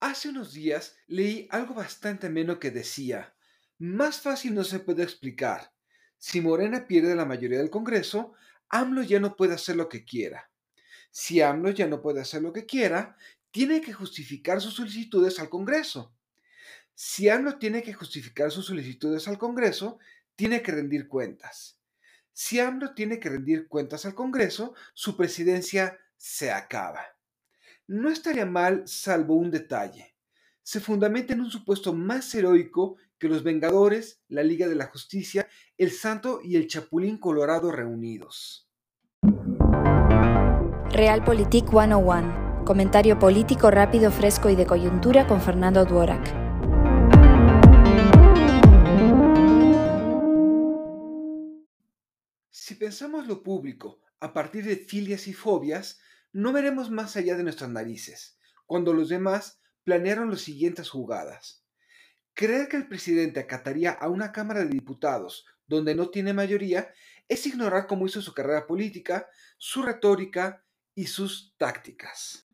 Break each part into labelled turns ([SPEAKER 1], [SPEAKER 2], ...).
[SPEAKER 1] Hace unos días leí algo bastante ameno que decía, más fácil no se puede explicar. Si Morena pierde la mayoría del Congreso, AMLO ya no puede hacer lo que quiera. Si AMLO ya no puede hacer lo que quiera, tiene que justificar sus solicitudes al Congreso. Si AMLO tiene que justificar sus solicitudes al Congreso, tiene que rendir cuentas. Si AMLO tiene que rendir cuentas al Congreso, su presidencia se acaba. No estaría mal salvo un detalle. Se fundamenta en un supuesto más heroico que los Vengadores, la Liga de la Justicia, el Santo y el Chapulín Colorado reunidos.
[SPEAKER 2] Realpolitik 101. Comentario político rápido, fresco y de coyuntura con Fernando Duorak.
[SPEAKER 1] Si pensamos lo público a partir de filias y fobias, no veremos más allá de nuestras narices, cuando los demás planearon las siguientes jugadas. Creer que el presidente acataría a una Cámara de Diputados donde no tiene mayoría es ignorar cómo hizo su carrera política, su retórica y sus tácticas.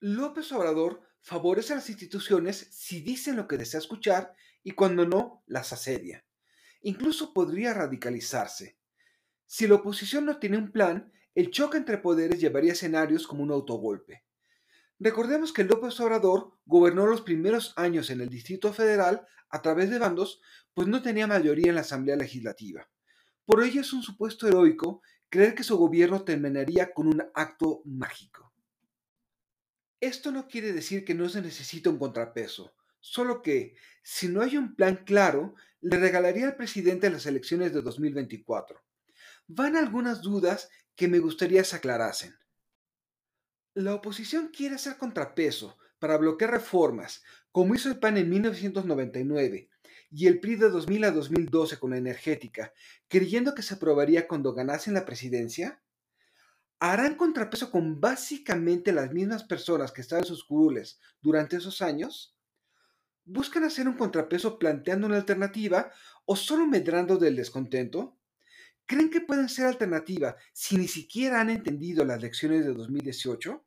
[SPEAKER 1] López Obrador favorece a las instituciones si dicen lo que desea escuchar y cuando no, las asedia. Incluso podría radicalizarse. Si la oposición no tiene un plan, el choque entre poderes llevaría escenarios como un autogolpe. Recordemos que López Obrador gobernó los primeros años en el Distrito Federal a través de bandos, pues no tenía mayoría en la Asamblea Legislativa. Por ello es un supuesto heroico creer que su gobierno terminaría con un acto mágico. Esto no quiere decir que no se necesita un contrapeso, solo que, si no hay un plan claro, le regalaría al presidente las elecciones de 2024 van algunas dudas que me gustaría se aclarasen. La oposición quiere hacer contrapeso para bloquear reformas, como hizo el PAN en 1999 y el PRI de 2000 a 2012 con la energética, creyendo que se aprobaría cuando ganasen la presidencia? ¿Harán contrapeso con básicamente las mismas personas que estaban en sus curules durante esos años? ¿Buscan hacer un contrapeso planteando una alternativa o solo medrando del descontento? ¿Creen que pueden ser alternativa si ni siquiera han entendido las lecciones de 2018?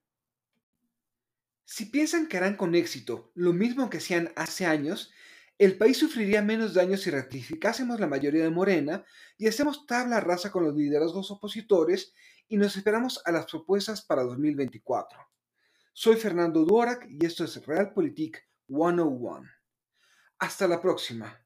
[SPEAKER 1] Si piensan que harán con éxito lo mismo que hacían hace años, el país sufriría menos daños si ratificásemos la mayoría de Morena y hacemos tabla rasa con los liderazgos opositores y nos esperamos a las propuestas para 2024. Soy Fernando Duorak y esto es Realpolitik 101. Hasta la próxima.